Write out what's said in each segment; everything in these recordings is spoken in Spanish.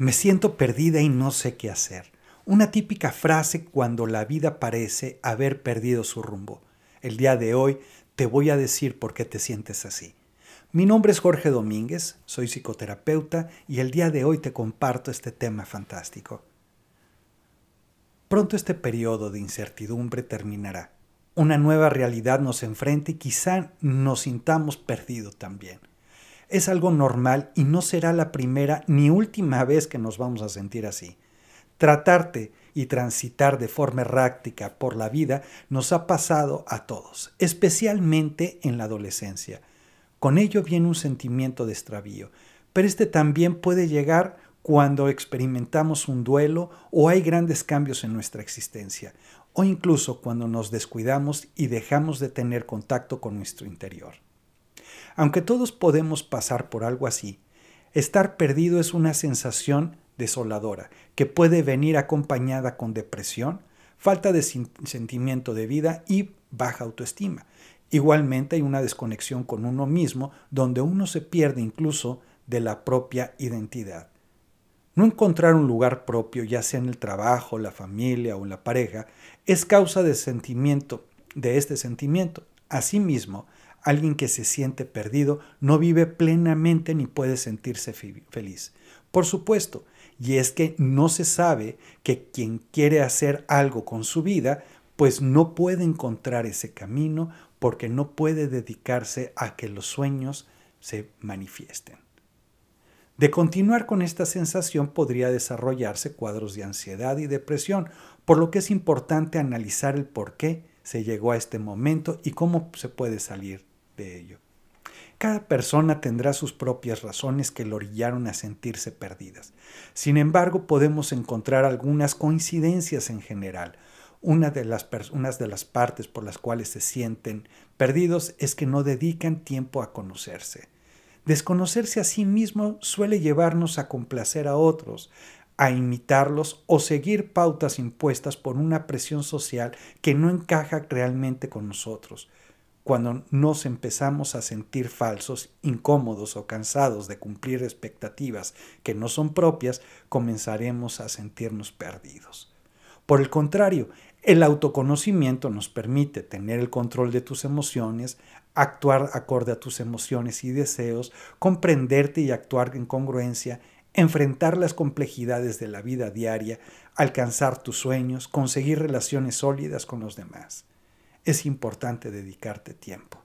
Me siento perdida y no sé qué hacer. Una típica frase cuando la vida parece haber perdido su rumbo. El día de hoy te voy a decir por qué te sientes así. Mi nombre es Jorge Domínguez, soy psicoterapeuta y el día de hoy te comparto este tema fantástico. Pronto este periodo de incertidumbre terminará. Una nueva realidad nos enfrenta y quizá nos sintamos perdidos también. Es algo normal y no será la primera ni última vez que nos vamos a sentir así. Tratarte y transitar de forma errática por la vida nos ha pasado a todos, especialmente en la adolescencia. Con ello viene un sentimiento de extravío, pero este también puede llegar cuando experimentamos un duelo o hay grandes cambios en nuestra existencia, o incluso cuando nos descuidamos y dejamos de tener contacto con nuestro interior. Aunque todos podemos pasar por algo así, estar perdido es una sensación desoladora, que puede venir acompañada con depresión, falta de sentimiento de vida y baja autoestima. Igualmente hay una desconexión con uno mismo donde uno se pierde incluso de la propia identidad. No encontrar un lugar propio, ya sea en el trabajo, la familia o la pareja, es causa de sentimiento, de este sentimiento. Asimismo, alguien que se siente perdido no vive plenamente ni puede sentirse feliz. Por supuesto, y es que no se sabe que quien quiere hacer algo con su vida, pues no puede encontrar ese camino porque no puede dedicarse a que los sueños se manifiesten. De continuar con esta sensación podría desarrollarse cuadros de ansiedad y depresión, por lo que es importante analizar el por qué se llegó a este momento y cómo se puede salir ello. Cada persona tendrá sus propias razones que lo orillaron a sentirse perdidas. Sin embargo, podemos encontrar algunas coincidencias en general. Una de, las unas de las partes por las cuales se sienten perdidos es que no dedican tiempo a conocerse. Desconocerse a sí mismo suele llevarnos a complacer a otros, a imitarlos o seguir pautas impuestas por una presión social que no encaja realmente con nosotros cuando nos empezamos a sentir falsos, incómodos o cansados de cumplir expectativas que no son propias, comenzaremos a sentirnos perdidos. Por el contrario, el autoconocimiento nos permite tener el control de tus emociones, actuar acorde a tus emociones y deseos, comprenderte y actuar en congruencia, enfrentar las complejidades de la vida diaria, alcanzar tus sueños, conseguir relaciones sólidas con los demás es importante dedicarte tiempo.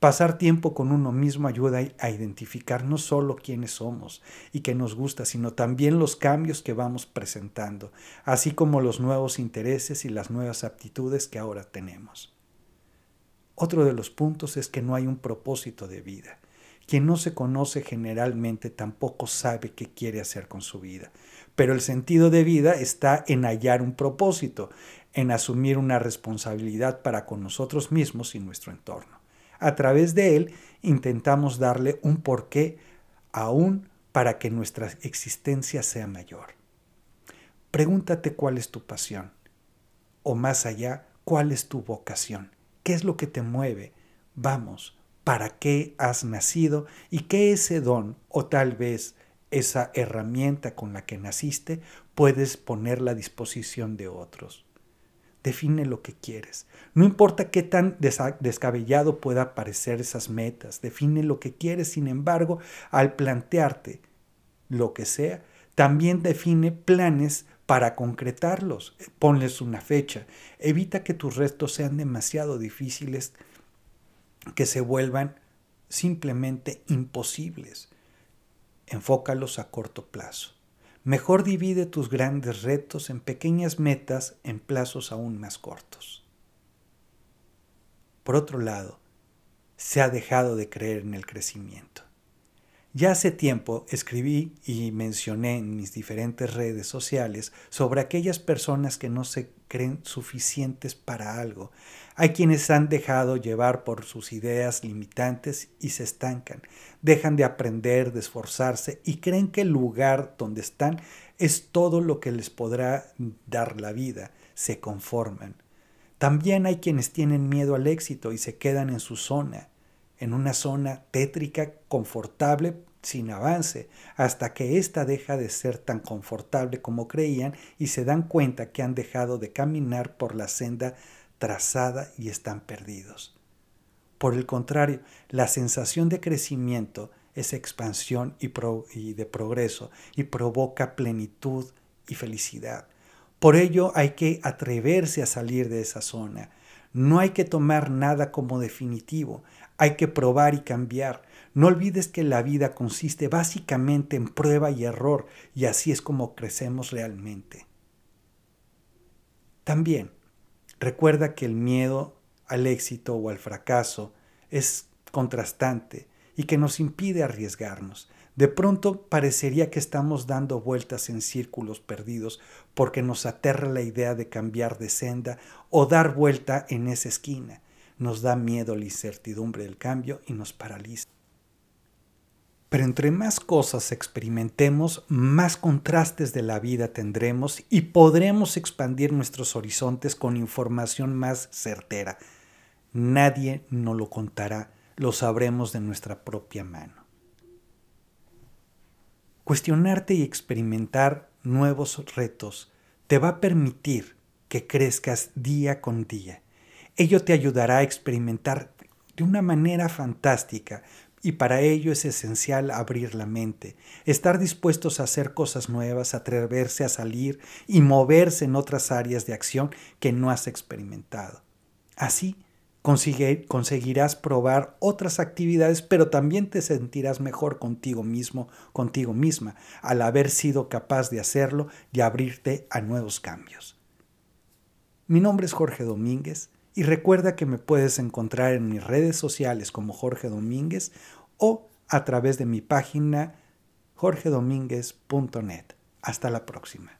Pasar tiempo con uno mismo ayuda a identificar no solo quiénes somos y qué nos gusta, sino también los cambios que vamos presentando, así como los nuevos intereses y las nuevas aptitudes que ahora tenemos. Otro de los puntos es que no hay un propósito de vida. Quien no se conoce generalmente tampoco sabe qué quiere hacer con su vida. Pero el sentido de vida está en hallar un propósito, en asumir una responsabilidad para con nosotros mismos y nuestro entorno. A través de él intentamos darle un porqué aún para que nuestra existencia sea mayor. Pregúntate cuál es tu pasión o más allá, cuál es tu vocación. ¿Qué es lo que te mueve? Vamos, ¿para qué has nacido y qué ese don o tal vez esa herramienta con la que naciste puedes ponerla a disposición de otros? Define lo que quieres. No importa qué tan descabellado pueda parecer esas metas, define lo que quieres, sin embargo, al plantearte lo que sea, también define planes para concretarlos. Ponles una fecha. Evita que tus restos sean demasiado difíciles, que se vuelvan simplemente imposibles. Enfócalos a corto plazo. Mejor divide tus grandes retos en pequeñas metas en plazos aún más cortos. Por otro lado, se ha dejado de creer en el crecimiento. Ya hace tiempo escribí y mencioné en mis diferentes redes sociales sobre aquellas personas que no se creen suficientes para algo. Hay quienes han dejado llevar por sus ideas limitantes y se estancan. Dejan de aprender, de esforzarse y creen que el lugar donde están es todo lo que les podrá dar la vida. Se conforman. También hay quienes tienen miedo al éxito y se quedan en su zona en una zona tétrica, confortable, sin avance, hasta que ésta deja de ser tan confortable como creían y se dan cuenta que han dejado de caminar por la senda trazada y están perdidos. Por el contrario, la sensación de crecimiento es expansión y, y de progreso y provoca plenitud y felicidad. Por ello hay que atreverse a salir de esa zona. No hay que tomar nada como definitivo, hay que probar y cambiar. No olvides que la vida consiste básicamente en prueba y error y así es como crecemos realmente. También recuerda que el miedo al éxito o al fracaso es contrastante y que nos impide arriesgarnos. De pronto parecería que estamos dando vueltas en círculos perdidos porque nos aterra la idea de cambiar de senda o dar vuelta en esa esquina. Nos da miedo la incertidumbre del cambio y nos paraliza. Pero entre más cosas experimentemos, más contrastes de la vida tendremos y podremos expandir nuestros horizontes con información más certera. Nadie nos lo contará, lo sabremos de nuestra propia mano. Cuestionarte y experimentar nuevos retos te va a permitir que crezcas día con día. Ello te ayudará a experimentar de una manera fantástica y para ello es esencial abrir la mente, estar dispuestos a hacer cosas nuevas, atreverse a salir y moverse en otras áreas de acción que no has experimentado. Así conseguirás probar otras actividades, pero también te sentirás mejor contigo mismo, contigo misma, al haber sido capaz de hacerlo y abrirte a nuevos cambios. Mi nombre es Jorge Domínguez y recuerda que me puedes encontrar en mis redes sociales como Jorge Domínguez o a través de mi página jorgedomínguez.net. Hasta la próxima.